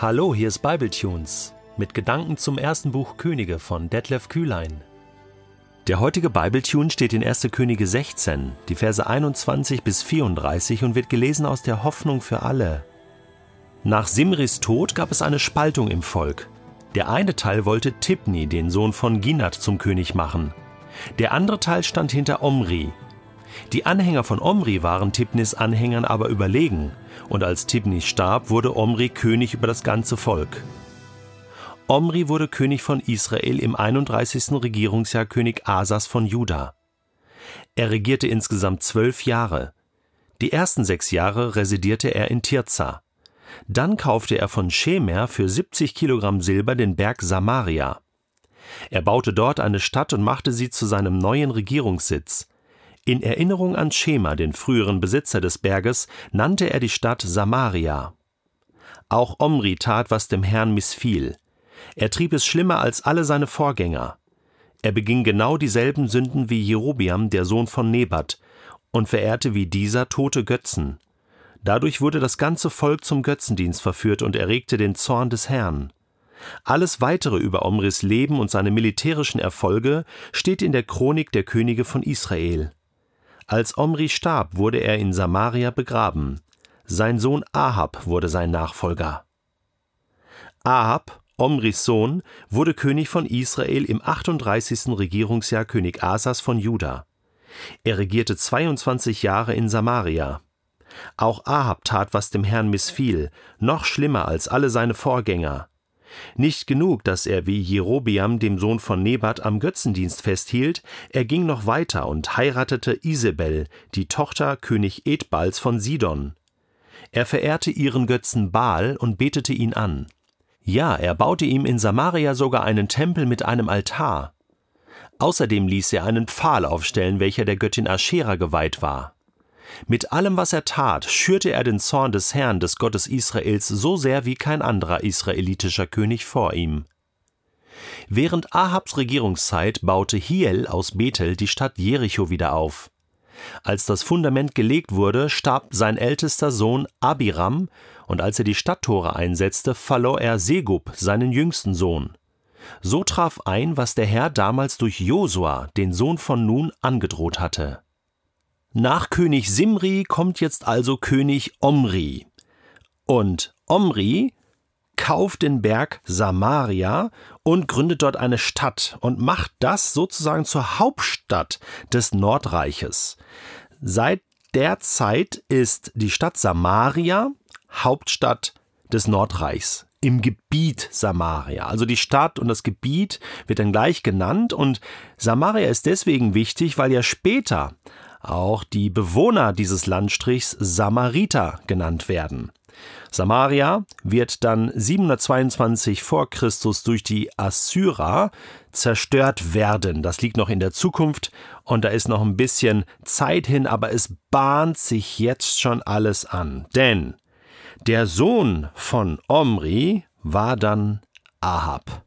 Hallo, hier ist Bibletunes mit Gedanken zum ersten Buch Könige von Detlef Kühlein. Der heutige Bibletune steht in 1. Könige 16, die Verse 21 bis 34 und wird gelesen aus der Hoffnung für alle. Nach Simris Tod gab es eine Spaltung im Volk. Der eine Teil wollte Tibni, den Sohn von Ginat, zum König machen. Der andere Teil stand hinter Omri, die Anhänger von Omri waren Tibnis Anhängern aber überlegen, und als Tibni starb, wurde Omri König über das ganze Volk. Omri wurde König von Israel im 31. Regierungsjahr König Asas von Juda. Er regierte insgesamt zwölf Jahre. Die ersten sechs Jahre residierte er in Tirza. Dann kaufte er von Shemer für 70 Kilogramm Silber den Berg Samaria. Er baute dort eine Stadt und machte sie zu seinem neuen Regierungssitz. In Erinnerung an Schema, den früheren Besitzer des Berges, nannte er die Stadt Samaria. Auch Omri tat, was dem Herrn missfiel. Er trieb es schlimmer als alle seine Vorgänger. Er beging genau dieselben Sünden wie Jerobiam, der Sohn von Nebat, und verehrte wie dieser tote Götzen. Dadurch wurde das ganze Volk zum Götzendienst verführt und erregte den Zorn des Herrn. Alles weitere über Omris Leben und seine militärischen Erfolge steht in der Chronik der Könige von Israel. Als Omri starb, wurde er in Samaria begraben. Sein Sohn Ahab wurde sein Nachfolger. Ahab, Omris Sohn, wurde König von Israel im 38. Regierungsjahr König Asas von Juda. Er regierte 22 Jahre in Samaria. Auch Ahab tat, was dem Herrn missfiel, noch schlimmer als alle seine Vorgänger. Nicht genug, dass er wie Jerobiam, dem Sohn von Nebat, am Götzendienst festhielt, er ging noch weiter und heiratete Isabel, die Tochter König Edbals von Sidon. Er verehrte ihren Götzen Baal und betete ihn an. Ja, er baute ihm in Samaria sogar einen Tempel mit einem Altar. Außerdem ließ er einen Pfahl aufstellen, welcher der Göttin Aschera geweiht war. Mit allem, was er tat, schürte er den Zorn des Herrn, des Gottes Israels, so sehr wie kein anderer israelitischer König vor ihm. Während Ahabs Regierungszeit baute Hiel aus Bethel die Stadt Jericho wieder auf. Als das Fundament gelegt wurde, starb sein ältester Sohn Abiram, und als er die Stadttore einsetzte, verlor er Segub, seinen jüngsten Sohn. So traf ein, was der Herr damals durch Josua, den Sohn von Nun, angedroht hatte. Nach König Simri kommt jetzt also König Omri. Und Omri kauft den Berg Samaria und gründet dort eine Stadt und macht das sozusagen zur Hauptstadt des Nordreiches. Seit der Zeit ist die Stadt Samaria Hauptstadt des Nordreichs im Gebiet Samaria. Also die Stadt und das Gebiet wird dann gleich genannt und Samaria ist deswegen wichtig, weil ja später auch die Bewohner dieses Landstrichs Samariter genannt werden. Samaria wird dann 722 vor Christus durch die Assyrer zerstört werden. Das liegt noch in der Zukunft und da ist noch ein bisschen Zeit hin, aber es bahnt sich jetzt schon alles an. Denn der Sohn von Omri war dann Ahab.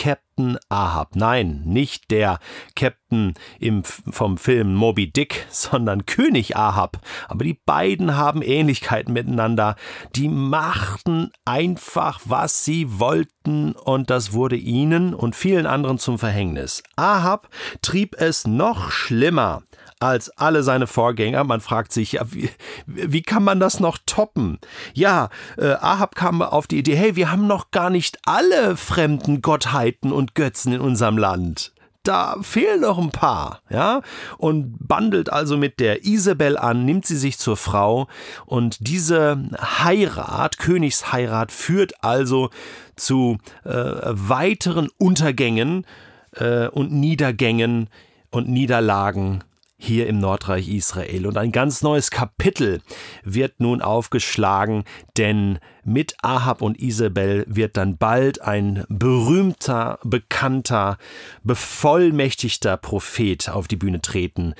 Captain Ahab. Nein, nicht der Captain im, vom Film Moby Dick, sondern König Ahab. Aber die beiden haben Ähnlichkeiten miteinander. Die machten einfach, was sie wollten, und das wurde ihnen und vielen anderen zum Verhängnis. Ahab trieb es noch schlimmer als alle seine Vorgänger. Man fragt sich, ja, wie, wie kann man das noch toppen? Ja, äh, Ahab kam auf die Idee, hey, wir haben noch gar nicht alle fremden Gottheiten und Götzen in unserem Land da fehlen noch ein paar, ja, und bandelt also mit der Isabel an, nimmt sie sich zur Frau und diese Heirat, Königsheirat, führt also zu äh, weiteren Untergängen äh, und Niedergängen und Niederlagen hier im Nordreich Israel. Und ein ganz neues Kapitel wird nun aufgeschlagen, denn mit Ahab und Isabel wird dann bald ein berühmter, bekannter, bevollmächtigter Prophet auf die Bühne treten,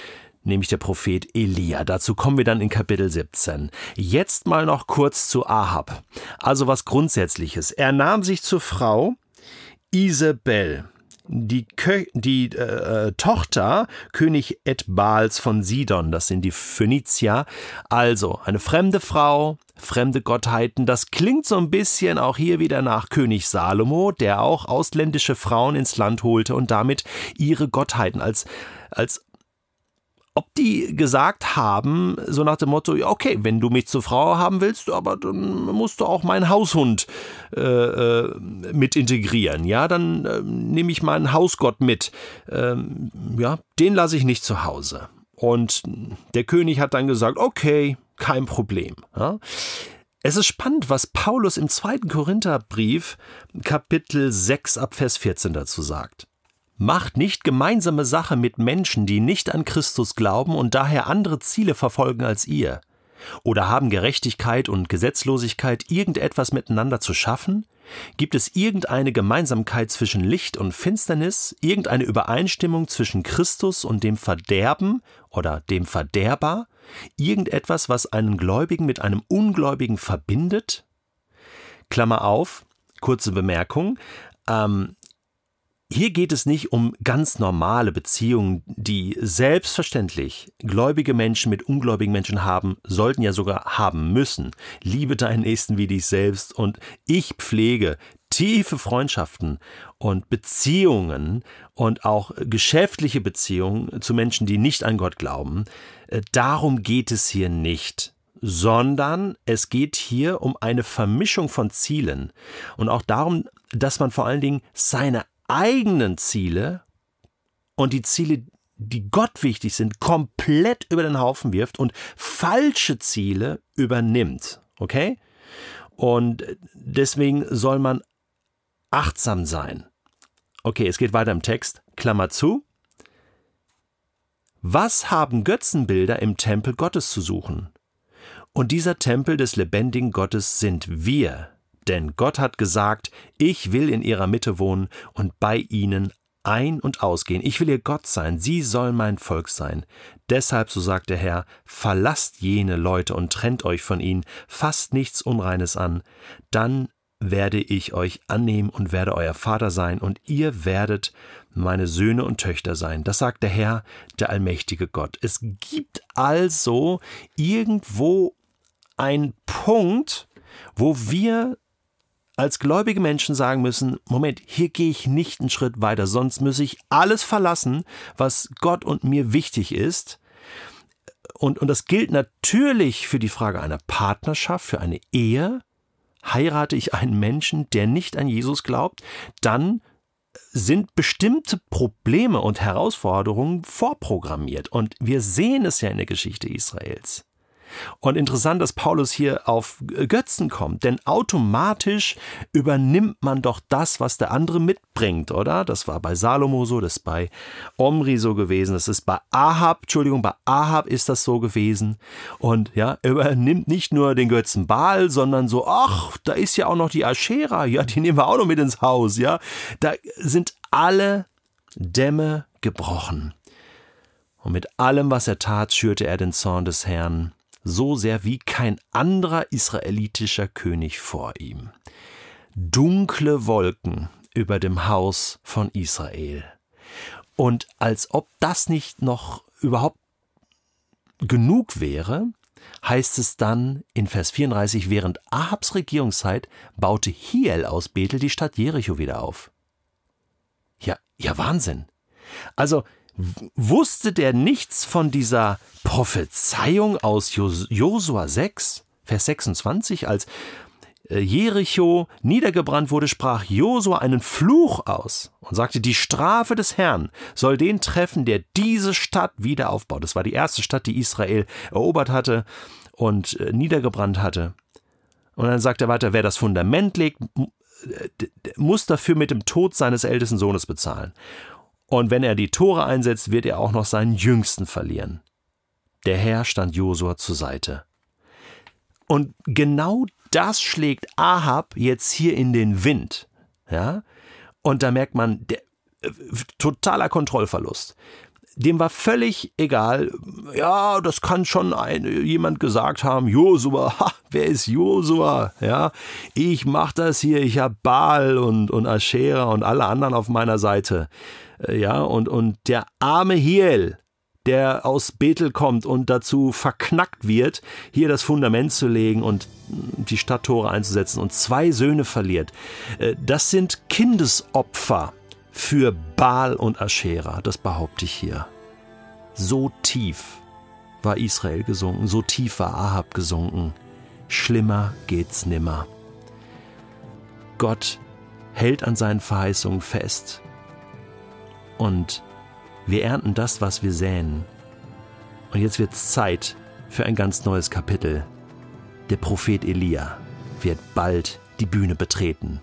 nämlich der Prophet Elia. Dazu kommen wir dann in Kapitel 17. Jetzt mal noch kurz zu Ahab. Also was Grundsätzliches. Er nahm sich zur Frau Isabel. Die, Kö die äh, Tochter König Edbals von Sidon, das sind die Phönizier. Also eine fremde Frau, fremde Gottheiten. Das klingt so ein bisschen auch hier wieder nach König Salomo, der auch ausländische Frauen ins Land holte und damit ihre Gottheiten als, als ob die gesagt haben, so nach dem Motto, okay, wenn du mich zur Frau haben willst, aber dann musst du auch meinen Haushund äh, äh, mit integrieren, ja, dann äh, nehme ich meinen Hausgott mit, ähm, ja, den lasse ich nicht zu Hause. Und der König hat dann gesagt, okay, kein Problem. Ja. Es ist spannend, was Paulus im zweiten Korintherbrief, Kapitel 6 ab Vers 14 dazu sagt. Macht nicht gemeinsame Sache mit Menschen, die nicht an Christus glauben und daher andere Ziele verfolgen als ihr. Oder haben Gerechtigkeit und Gesetzlosigkeit irgendetwas miteinander zu schaffen? Gibt es irgendeine Gemeinsamkeit zwischen Licht und Finsternis, irgendeine Übereinstimmung zwischen Christus und dem Verderben oder dem Verderber, irgendetwas, was einen Gläubigen mit einem Ungläubigen verbindet? Klammer auf, kurze Bemerkung, ähm, hier geht es nicht um ganz normale Beziehungen, die selbstverständlich gläubige Menschen mit ungläubigen Menschen haben, sollten ja sogar haben müssen. Liebe deinen Nächsten wie dich selbst und ich pflege tiefe Freundschaften und Beziehungen und auch geschäftliche Beziehungen zu Menschen, die nicht an Gott glauben. Äh, darum geht es hier nicht sondern es geht hier um eine Vermischung von Zielen und auch darum, dass man vor allen Dingen seine eigenen Ziele und die Ziele, die Gott wichtig sind, komplett über den Haufen wirft und falsche Ziele übernimmt. Okay? Und deswegen soll man achtsam sein. Okay, es geht weiter im Text. Klammer zu. Was haben Götzenbilder im Tempel Gottes zu suchen? Und dieser Tempel des lebendigen Gottes sind wir, denn Gott hat gesagt, ich will in ihrer Mitte wohnen und bei ihnen ein- und ausgehen. Ich will ihr Gott sein, sie sollen mein Volk sein. Deshalb, so sagt der Herr, verlasst jene Leute und trennt euch von ihnen, fasst nichts Unreines an, dann werde ich euch annehmen und werde euer Vater sein, und ihr werdet meine Söhne und Töchter sein. Das sagt der Herr, der allmächtige Gott. Es gibt also irgendwo einen Punkt, wo wir als gläubige Menschen sagen müssen, Moment, hier gehe ich nicht einen Schritt weiter, sonst muss ich alles verlassen, was Gott und mir wichtig ist. Und, und das gilt natürlich für die Frage einer Partnerschaft, für eine Ehe. Heirate ich einen Menschen, der nicht an Jesus glaubt, dann sind bestimmte Probleme und Herausforderungen vorprogrammiert. Und wir sehen es ja in der Geschichte Israels. Und interessant, dass Paulus hier auf Götzen kommt, denn automatisch übernimmt man doch das, was der andere mitbringt, oder? Das war bei Salomo so, das ist bei Omri so gewesen, das ist bei Ahab, Entschuldigung, bei Ahab ist das so gewesen. Und ja, er übernimmt nicht nur den Götzen Baal, sondern so, ach, da ist ja auch noch die Aschera, ja, die nehmen wir auch noch mit ins Haus, ja. Da sind alle Dämme gebrochen. Und mit allem, was er tat, schürte er den Zorn des Herrn so sehr wie kein anderer israelitischer König vor ihm. Dunkle Wolken über dem Haus von Israel. Und als ob das nicht noch überhaupt genug wäre, heißt es dann in Vers 34, während Ahabs Regierungszeit baute Hiel aus Bethel die Stadt Jericho wieder auf. Ja, ja, Wahnsinn. Also, Wusste der nichts von dieser Prophezeiung aus Josua 6, Vers 26, als äh, Jericho niedergebrannt wurde, sprach Josua einen Fluch aus und sagte, die Strafe des Herrn soll den treffen, der diese Stadt wieder aufbaut. Das war die erste Stadt, die Israel erobert hatte und äh, niedergebrannt hatte. Und dann sagt er weiter, wer das Fundament legt, muss dafür mit dem Tod seines ältesten Sohnes bezahlen. Und wenn er die Tore einsetzt, wird er auch noch seinen Jüngsten verlieren. Der Herr stand Josua zur Seite. Und genau das schlägt Ahab jetzt hier in den Wind. Ja? Und da merkt man, der, äh, totaler Kontrollverlust. Dem war völlig egal, ja, das kann schon ein, jemand gesagt haben, Josua, ha, wer ist Josua? Ja, ich mach das hier, ich hab Baal und, und Aschera und alle anderen auf meiner Seite. Äh, ja, und, und der arme Hiel, der aus Bethel kommt und dazu verknackt wird, hier das Fundament zu legen und die Stadttore einzusetzen und zwei Söhne verliert. Äh, das sind Kindesopfer für Baal und Aschera, das behaupte ich hier. So tief war Israel gesunken, so tief war Ahab gesunken. Schlimmer geht's nimmer. Gott hält an seinen Verheißungen fest. Und wir ernten das, was wir säen. Und jetzt wird's Zeit für ein ganz neues Kapitel. Der Prophet Elia wird bald die Bühne betreten.